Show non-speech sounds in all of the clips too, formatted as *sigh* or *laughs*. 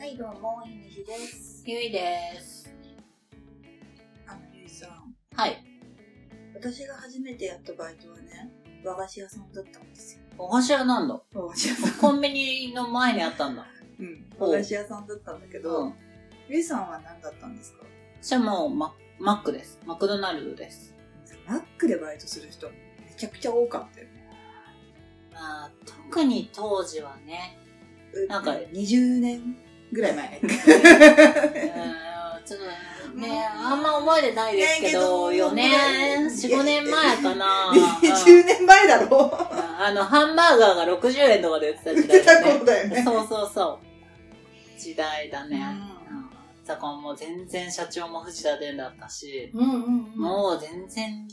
はい、どうも、いにしです。ゆいです。あの、ゆいさん、はい。私が初めてやったバイトはね、和菓子屋さんだったんですよ。お菓子屋なんだ。和菓子屋さん。コンビニの前にあったんだ。*laughs* うん。お和菓子屋さんだったんだけど、うん。ゆいさんは何だったんですか？私はもうママックです。マクドナルドです。マックでバイトする人、めちゃくちゃ多かったよね。まあ、特に当時はね、なんか20年？ぐらい前。ちょっとね、あんま覚えてないですけど、ねけど4年、4、5年前かな。20年前だろうんあの、ハンバーガーが60円とかで売ってた時出た代だね。頃だよね。そうそうそう。時代だね。だからもう全然社長も藤田伝だったし。もう全然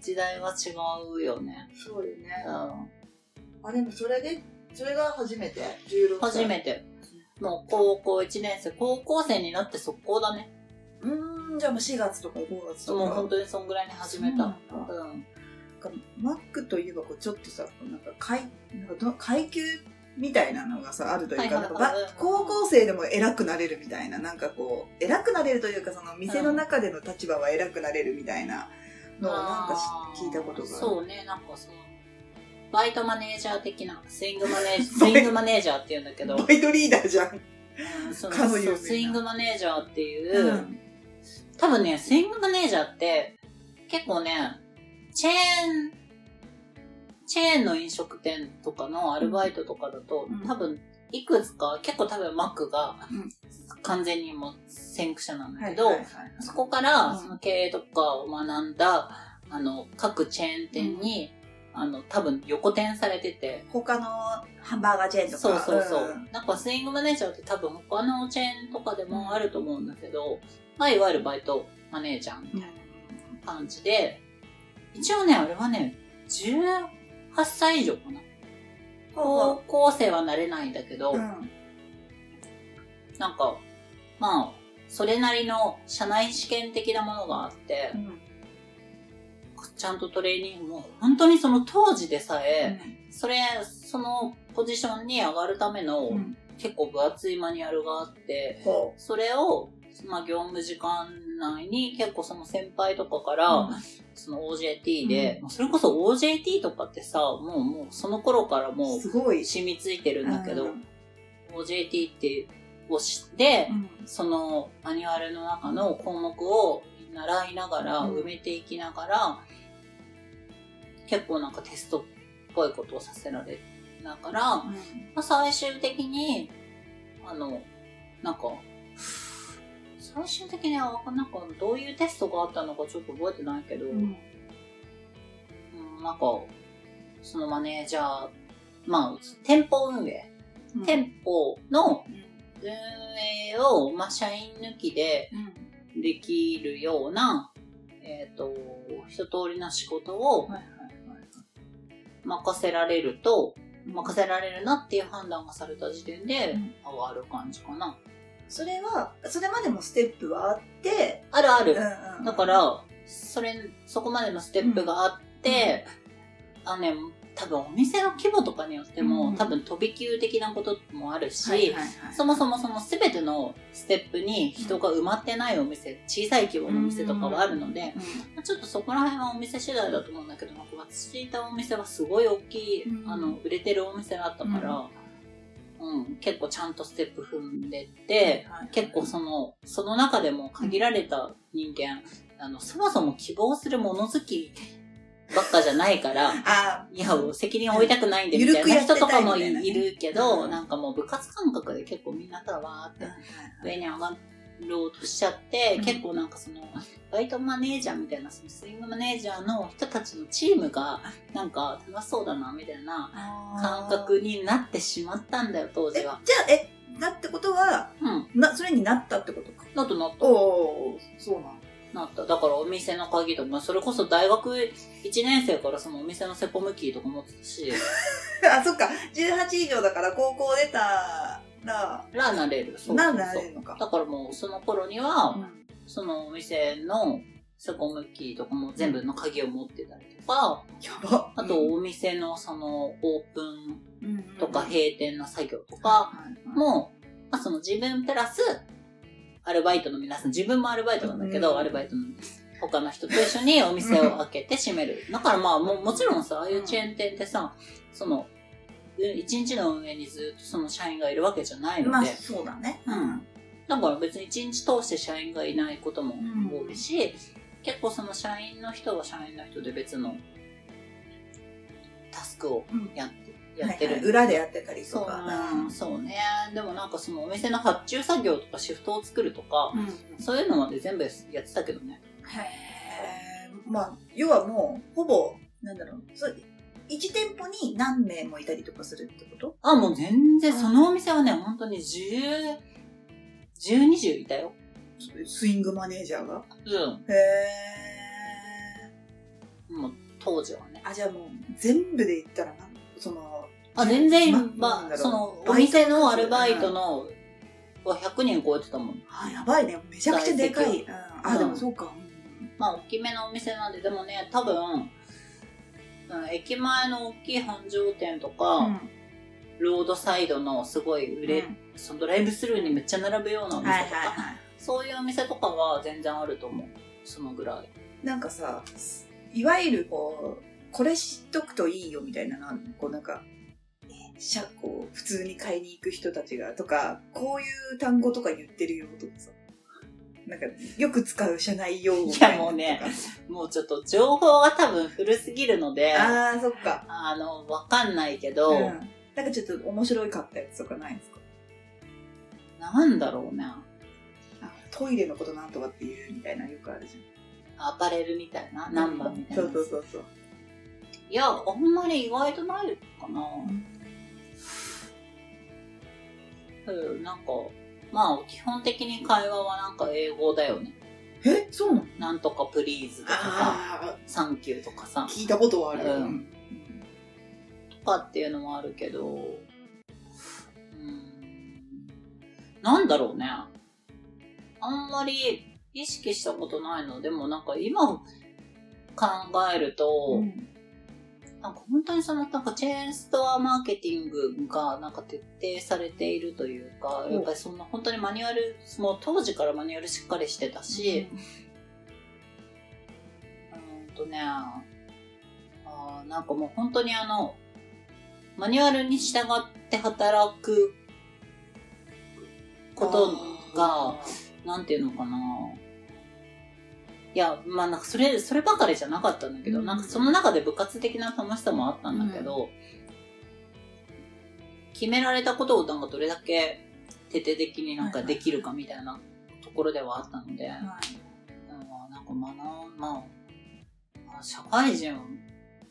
時代は違うよね。そうよね。うんあ、でもそれで、それが初めて ?16 歳。初めて。もう高校1年生、高校生になって速攻だね。うーん、じゃあもう4月とか5月とか。もう本当にそんぐらいに始めた。そうなんマックといえばこうちょっとさ、なんか階なんかど階級みたいなのがさ、あるというか、高校生でも偉くなれるみたいな、なんかこう、偉くなれるというか、その店の中での立場は偉くなれるみたいなのをなんかし聞いたことがある。そうね、なんかその、バイトマネージャー的な、スイングマネージャー、*laughs* スイングマネージャーって言うんだけど、バイトリーダーじゃん。うんそのかの有名な。そうスイングマネージャーっていう、うん。多分ね、スイングマネージャーって、結構ね、チェーン、チェーンの飲食店とかのアルバイトとかだと、うん。多分、いくつか、結構多分マックがうん。完全にもう先駆者なんだはいけど、はいはい。そこからうんその経営とかを学んだ、あの、各チェーン店に、あの、多分横転されてて、他のハンバーガーチェーンとか。そうそうそう。ん。なんかスイングマネージャーって多分他のチェーンとかでもあると思うんだけど、まあいわゆるバイトマネージャーみたいな感じで、一応ね、あれはね、18歳以上かな。高校生はなれないんだけど、うん。なんか、まあ、それなりの社内試験的なものがあって、うんちゃんとトレーニングも、本当にその当時でさえ、それ、そのポジションに上がるためのうん。結構分厚いマニュアルがあって、ほそれを、まあ業務時間内に結構その先輩とかかうら、その OJT で、それこそ OJT とかってさ、もうもうその頃からもうすごい。染みついてるんだけど、うん。OJT ってを知って、うん。そのマニュアルの中の項目を習いながら、うん。埋めていきながら、結構なんかテストっぽいことをさせられながら、まあ、最終的に、あの、なんか、最終的には、なんかどういうテストがあったのかちょっと覚えてないけど、うん。うんなんか、そのマネージャー、まあ、店舗運営、うん。店舗のうん。運営を、まあ、社員抜きでうんできるような、えっ、と、一通りの仕事を任せられると、任せられるなっていう判断がされた時点でうん上がる感じかな。それは、それまでもステップはあって、あるある。うんうんだから、それ、そこまでのステップがあって、あのね、多分お店の規模とかによっても、うん。多分飛び級的なこともあるし、はいはいはい。そもそもその全てのステップに人が埋まってないお店、小さい規模のお店とかはあるので、まあちょっとそこら辺はお店次第だと思うんだけど、私いたお店はすごい大きい、うん。あの、売れてるお店だったから、うん、結構ちゃんとステップ踏んでって、はい結構その、その中でも限られた人間、あの、そもそも希望するもの好きばっかじゃないから、あいや、責任を負いたくないんでみたいな人とかもいいるけど、なんかもう部活感覚で結構みんなただわーって上に上がろうとしちゃって、うん結構なんかその、バイトマネージャーみたいな、そのスイングマネージャーの人たちのチームが、なんか楽しそうだな、みたいな感覚になってしまったんだよ、当え、じゃ時は。あ、え、だってことは、うん。な、それになったってことか。なったなった。おおそうなんだ。なった。だからお店の鍵とか、まあそれこそ大学1年生からそのお店のセコムキーとか持ってたし、*laughs* あ、そっか。18以上だから高校出たら、らなれる。そうなんなれるのか。だからもうその頃には、うんそのお店のセコムキーとかも全部の鍵を持ってたりとか、やば。あとお店のそのオープンうん、とかはい閉店の作業とかはいも、まあ、そのの自分プラス、アルバイトの皆さん、自分もアルバイトなんだけど、うんアルバイトの他の人と一緒にお店を開けて閉める。だからまあも、もちろんさ、ああいうチェーン店ってさ、その、一日の運営にずっとその社員がいるわけじゃないので、まあ、そうだね。うん。だから別に一日通して社員がいないことも多いし、結構その社員の人は社員の人で別のタスクをうん。やって、やってる。はいはい裏でやってたりとそうそうね。でもなんかそのお店の発注作業とかシフトを作るとか、うんそういうのまで全部やってたけどね。へーまあ、要はもう、ほぼ、なんだろう、そう1店舗に何名もいたりとかするってこと？あ、もう全然、そのお店はね、本当に10、10、20いたよ。スイングマネージャーが？うん。へえ。もう当時はね。あ、じゃあもう、全部で言ったらなん、その、あ、全然、まあ、その、お店のアルバイトの、は100人超えてたもん。あ、やばいね。めちゃくちゃでかい。うん、あ、うんでもそうか。まあ、大きめのお店なんで、でもね、多分、うん駅前の大きい繁盛店とか、うん。ロードサイドのすごい売れ、うんそのドライブスルーにめっちゃ並ぶようなお店とか、はいはいはい。そういうお店とかは全然あると思う。そのぐらい。なんかさ、いわゆるこう、これ知っとくといいよみたいなのあるの？こうなんか、しゃこう普通に買いに行く人たちがとか、こういう単語とか言ってるよとかさ。なんか、よく使う社内用語いやもうねもうちょっと情報が多分古すぎるので、あああ、そっか。の、わかんないけど、うん。なんかちょっと面白いかったやつとかないですか？なんだろうね。あトイレのことなんとかっていうみたいなのよくあるじアパレルみたいな、ゃん。ナンバーみたいな。そうそうそうそう。いや、あんまり意外とないかな。うん、なんか、まあ、基本的に会話はなんか英語だよね。えそうなの？なんとかプリーズとかサンキューとかさあ、、聞いたことはある。うんとかっていうのもあるけど、うん、なんだろうね。あんまり意識したことないの。でもなんか今考えると、うんなんか本当にそのなんかチェーンストアマーケティングがなんか徹底されているというか、うん。やっぱりそんな本当にマニュアル、もう当時からマニュアルしっかりしてたし、うーんとね、あーなんかもう本当にあの、マニュアルに従って働くことが、なんていうのかな。いや、まあなんかそれ、そればかりじゃなかったんだけど、うん。なんかその中で部活的な楽しさもあったんだけど、決められたことをなんかどれだけ徹底的になんかできるかみたいなところではあったので、はいうんなんか学ん、まあ、あ社会人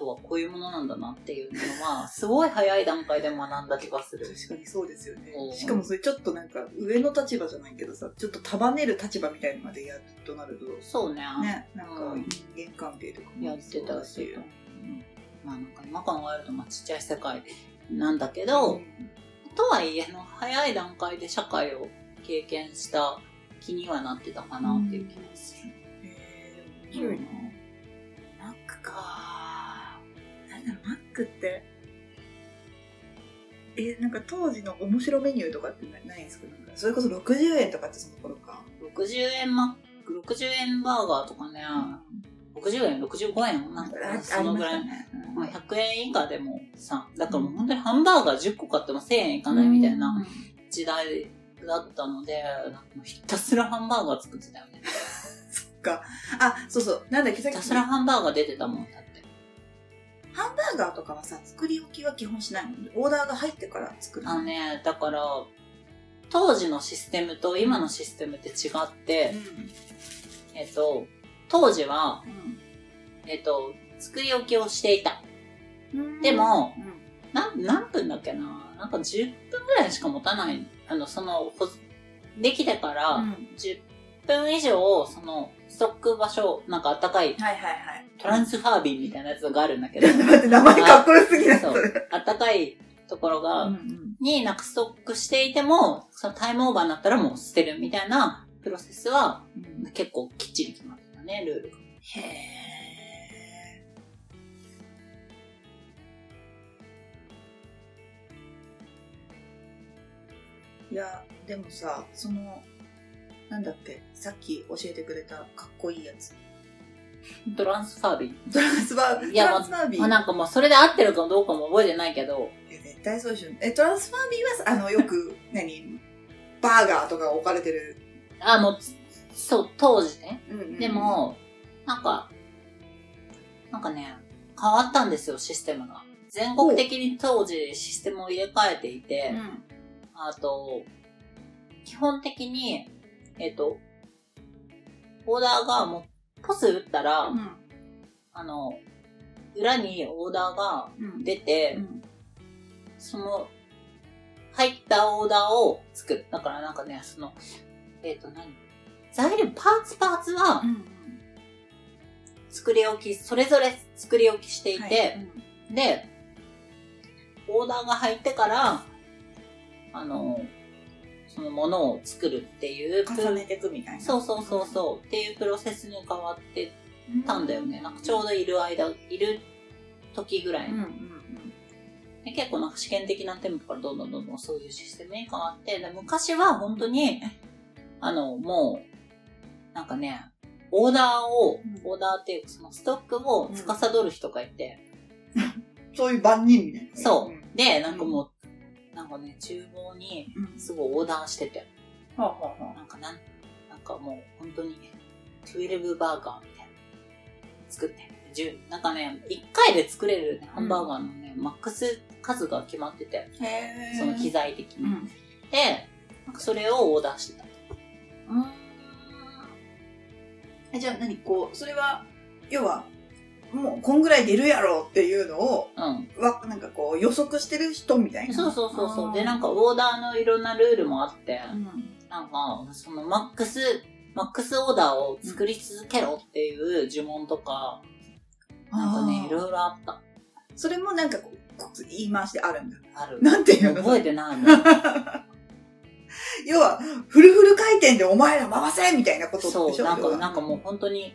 とはこういうものなんだなっていうのは、*laughs* すごい早い段階で学んだ気がする。確かにそうですよねうん。しかもそれちょっとなんか上の立場じゃないけどさ、ちょっと束ねる立場みたいのまでやるとなると、そうね。ね、なんかうん人間関係とかもやってたそうだし、まあなんか今考えるとまあちっちゃい世界なんだけど、うんとはいえの早い段階で社会を経験した気にはなってたかなっていう気がする。へー面白いな。なんだろう、マックって、え、なんか当時の面白メニューとかってないんですか？それこそ60円とかってその頃か。60円マック、60円バーガーとかね、60円、65円なんかあそのぐらいましたねまあ、100円以下でもさ、だからもう本当にハンバーガー10個買っても1000円いかないみたいな時代だったので、うひたすらハンバーガー作ってたよね。*laughs* そっか。あ、そうそう。なんだっけ、さっきひたすらハンバーガー出てたもん、だって。ハンバーガーとかはさ、作り置きは基本しないの？オーダーが入ってから作るあのね、だから、当時のシステムと今のシステムって違って、えっと、当時は、えっと、作り置きをしていた。うん。で、も、うん。何分だっけな？なんか10分ぐらいしか持たない。あの、その、ほできてから、うん。10分以上、その、ストック場所、なんかあったかい、はいはいはい。トランスファービンみたいなやつがあるんだけど、*laughs* 待って、名前かっこよすぎないそう、あったかいところが、うんうんになんかストックしていても、そのタイムオーバーになったらもう捨てるみたいなプロセスはうん結構きっちり決まってたね、ルールが。へえ。いや、でもさ、その、なんだっけ、さっき教えてくれたかっこいいやつ。トランスファービトランスバービー？いやトランスバービー？まあ、ー。なんかもうそれで合ってるかどうかも覚えてないけど、いや絶対そうでしょ。え、トランスバービーは、あの、よく、*laughs* 何、バーガーとか置かれてる。あの、つそう、当時ね。うんうんで、も、なんか、なんかね、変わったんですよ、システムが。全国的に当時システムを入れ替えていて、うん。あと、基本的に、えっ、と、オーダーがもう、ポス打ったら、うん。あの、裏にオーダーがうん。出て、うん。その、入ったオーダーを作る。だからなんかね、その、えっ、と何？材料、パーツパーツはうん。作り置き、それぞれ作り置きしていて、はいで、オーダーが入ってから、あの、そのものを作るっていう、重ねていくみたいな。そうそうそうそう、っていうプロセスに変わってたんだよね。なんかちょうどいる間、いる時ぐらいにうんうんで結構なんか試験的な店舗からどんどんどんどんそういうシステムに変わって、で昔は本当に、あの、もう、なんかね、オーダーを、うんオーダーっていうかそのストックを司る人がいて、うん。そういう万人みたいな。そううん。で、なんかもう、なんかね、厨房にうん。すごいオーダーしてて、はあはあはあなんかなん、なんかもう本当に、12バーガーみたいな。作って。10なんかね、1回で作れる、ね、ハンバーガーのね、マックス数が決まってて、その機材的に。うん。で、なんかそれをオーダーしてた。え、じゃあ何？こう、それは、要は、もうこんぐらい出るやろっていうのを、うん。わ、なんかこう予測してる人みたいな。そうそうそうそう。で、なんか、かオーダーのいろんなルールもあって、うん。なんか、そのマックス、マックスオーダーを作り続けろっていう呪文とか、なんかね、いいろろいろあった。それもなんかこう、言い回しであるんだ。ある。なんていうの？覚えてないもん。*laughs* 要は、フルフル回転でお前ら回せみたいなことでしょ？そう、なんか、なんかもう本当に、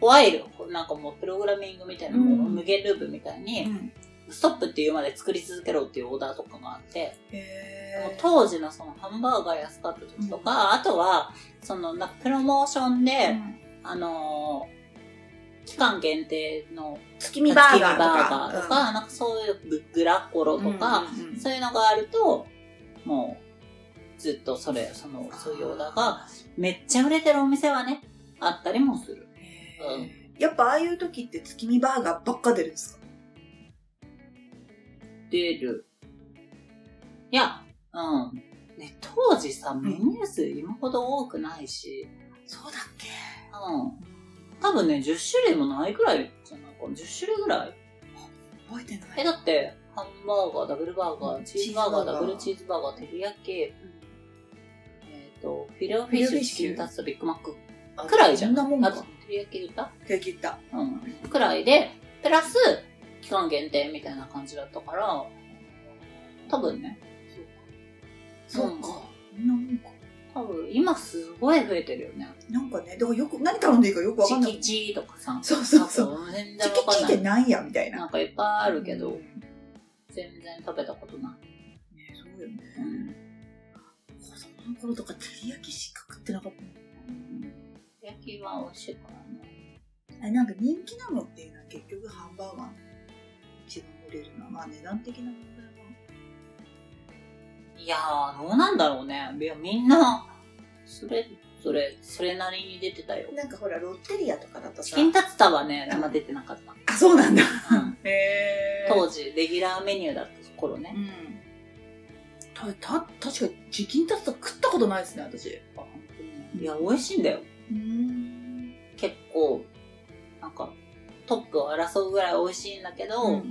怖いよ。なんかもうプログラミングみたいな、もううん無限ループみたいうに、ん。ストップっていうまで作り続けろっていうオーダーとかがあって、もう当時のそのハンバーガー安かった時とか、あとは、そのなプロモーションで、あのー期間限定の月見バーガーとか。とか、なんかそういうググラコロとか、うんうんうんそういうのがあると、もう、ずっとそれ、その、そういうオーダーが、めっちゃ売れてるお店はね、あったりもする。やっぱああいう時って月見バーガーばっか出るんですか？出る。いや、うん。ね、当時さ、メニュー数今ほど多くないし、そうだっけ？うん。多分ね、10種類もないぐらいじゃないかな。10種類ぐらい覚えてない。え、だって、ハンバーガー、ダブルバーガうんー、チーズバーガー、ダブルチーズバーガー、照り焼き、えっ、と、フィレオフィッシュ、チキンタツタ、ビッグマックあくらいじゃん。そんなもんか。照り焼き言った手切った。うん。くらいで、プラス、期間限定みたいな感じだったから、多分ね、そうか。そんなもんか。多分今すごい増えてるよね。なんかね、だからよく、何頼んでいいかよくわかんない。チキチとかさ。そうそうそう全チキチって然わかんない。なんやみたいな。なんかいっぱいあるけど、うん全然食べたことない。ねそうよね。うん。子供の頃とか照り焼きしか食ってなかったもん焼きは美味しいからね。あれなんか人気なのっていうのは結局ハンバーガーの一番売れるのは、まあ値段的な問題いやー、どうなんだろうね。いや、みんな、それぞれ、それなりに出てたよは。。なんかほら、ロッテリアとかだとさ。チキンタツタはね、あんま出てなかった。あ、そうなんだ。うんへ当時、レギュラーメニューだった頃ね。うん。た、た、確かにチキンタツタ食ったことないですね、私。いや、美味しいんだよ。うん。結構、なんか、トップを争うぐらい美味しいんだけど、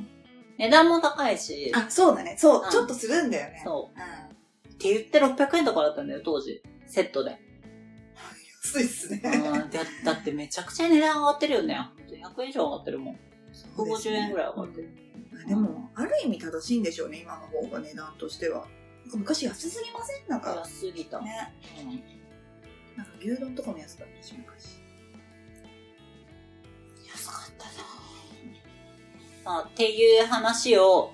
値段も高いし、あ、そうだね。そうう、んちょっとするんだよね。そう。うん。って言って600円とかだったんだよ、当時。セットで。安いっすね。うんだだってめちゃくちゃ値段上がってるよね。100円以上上がってるもん。150円ぐらい上がってる。うんでも、ある意味正しいんでしょうね、今の方が値段としては。昔安すぎません？なんか、安すぎた。ね。うんなんか牛丼とかも安かったし、昔。安かったなあっていう話を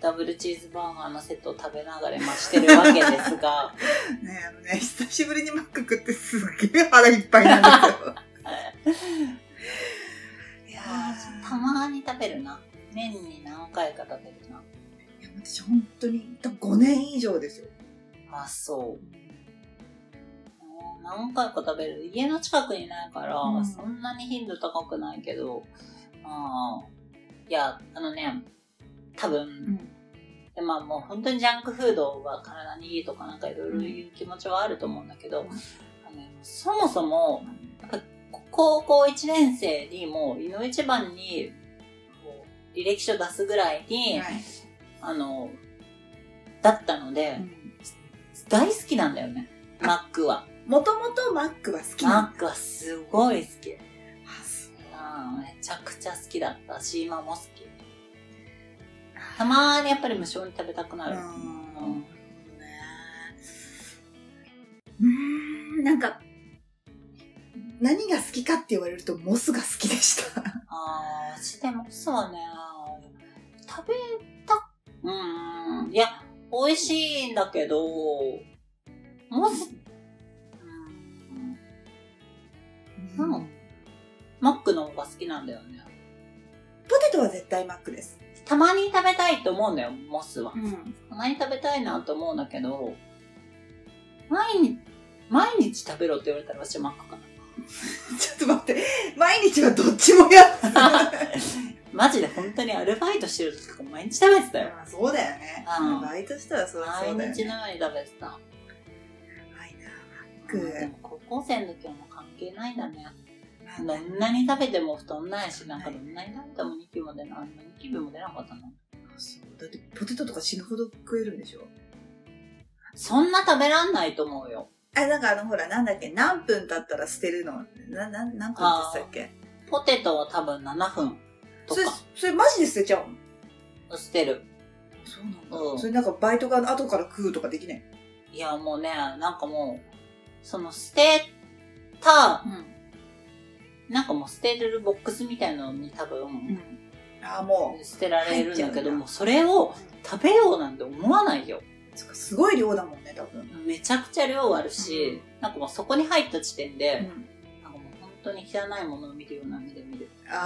ダブルチーズバーガーのセットを食べながら今してるわけですが、*laughs* ねあのね、久しぶりにマック食ってすっげえ腹いっぱいなんですよ。*laughs* いやーたまに食べるな。年に何回か食べるな。いや私本当に、多分5年以上ですよ。あ、そう。うん何回か食べる。家の近くにないから、うんそんなに頻度高くないけど、ああ。いや、あのね、多分、ん。でまあもう本当にジャンクフードが体にいいとかなんかいろいろ言う気持ちはあると思うんだけど、うんあのねそもそも、高校1年生にもう、井の一番に、履歴書出すぐらいに、はい。あの、だったので、大好きなんだよね、マックは。もともとマックは好きなマックはすごい好き。めちゃくちゃ好きだったし、今も好き。たまーにやっぱり無性に食べたくなる。うんうんねうーん、なんか、何が好きかって言われるとモスが好きでした。あー、私でもそうね、食べた、うーん、いや、美味しいんだけど、もし、うマックの方が好きなんだよね。ポテトは絶対マックです。たまに食べたいと思うんだよ、モスは。ん。たまに食べたいなと思うんだけど、毎日、毎日食べろって言われたら私はマックかな。*laughs* ちょっと待って、毎日はどっちもやっ *laughs* マジで本当にアルバイトしてる時とか毎日食べてたよ。た。そうだよね。うんバイトしたらそりゃそうだよ毎日ね。のように食べてた。はいな、マック。でも高校生の時はもう関係ないんだね。まあどんなに食べても太んないし、なんかどんなに食べてもニキビも出ない。あんなニキビも出なかったの。そうだってポテトとか死ぬほど食えるんでしょ？そんな食べらんないと思うよ。あ、なんかあのほら、なんだっけ、何分経ったら捨てるの？な、な、何分って言ってたっけ？ポテトは多分7分とそれか、それマジで捨てちゃうの？捨てる。そうなんだ。うんそれなんかバイトが後から食うとかできない？いや、もうね、なんかもう、その捨てた、うん。なんかもう捨てれるボックスみたいなのに多分、うん。ああ、も捨てられるんだけど、もうそれを食べようなんて思わないよ。すごい量だもんね、多分。めちゃくちゃ量あるし、なんかもうそこに入った時点で、ん。なんかもう本当に汚いものを見るような目で見るあ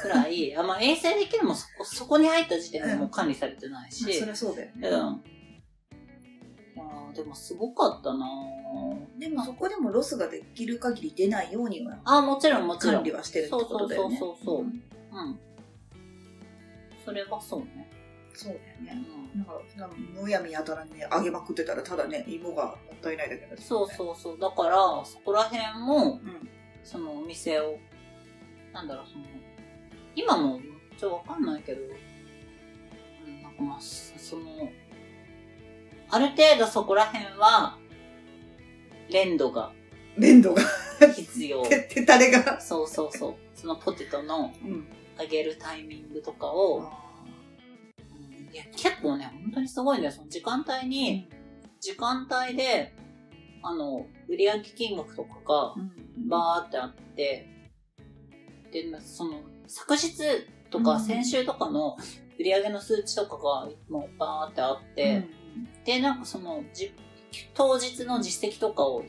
くらい、*laughs* あまあ衛生的にもそこそこに入った時点でもう管理されてないあ、し、そりゃそうだよね。うん。いやーでもすごかったなーでもそこでもロスができる限り出ないようにはあ、もちろんもちろん。管理はしてるってことだよね。そうそうそうそううんうん。それはそうね。そうだようね。ん。なんか、なんかむやみやたらにね、揚げまくってたら、ただね、芋がもったいないだけだしねそうそうそう。だから、そこら辺も、うん。そのお店を、なんだろう、その、今もちょっとわかんないけど、うん、なんかまあ、その、ある程度そこら辺は、連動が粘土が、必要。*laughs* て、てたれが。そうそうそう。そのポテトのうん。揚げるタイミングとかを、うんいや、結構ね、本当にすごいんだよ。その時間帯に、時間帯で、あの、売上金額とかがうん。バーってあって、で、なその、昨日とかうん先週とかの売上の数値とかがもうバーってあって、で、なんかその、じ当日の実績とかを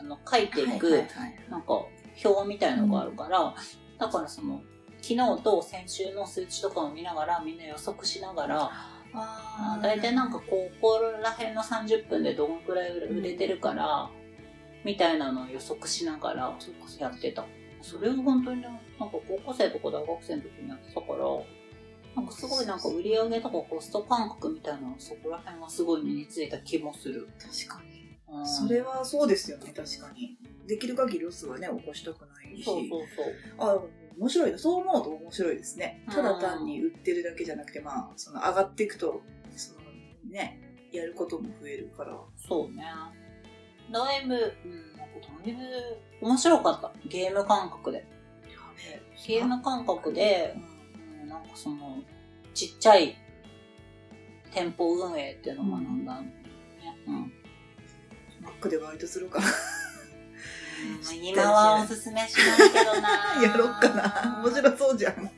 あの書いていく、なんか表みたいのがあるから、だからその、昨日と先週の数値とかを見ながら、みんな予測しながら、大体なんかここら辺の30分でどのくらい売れてるから、みたいなのを予測しながらやってた。それを本当にね、なんか高校生とか大学生の時にやってたから、なんかすごいなんか売り上げとかコスト感覚みたいなのそこら辺はすごい身についた気もする。確かに。うん、それはそうですよね、確かに。できる限りロスはね、起こしたくないし。そうそうそう。あ、面白いな。そう思うと面白いですね。うんただ単に売ってるだけじゃなくて、まあ、その上がっていくと、そのね、やることも増えるから。そうね。だいぶ、うん、なんかだいぶ面白かった。ゲーム感覚で。ゲーム感覚で、うん、なんかその、ちっちゃい店舗運営っていうのを学んだんだよね。うん。マックでバイトするから。今はおすすめしないけどな *laughs* やろっかな。面白そうじゃん。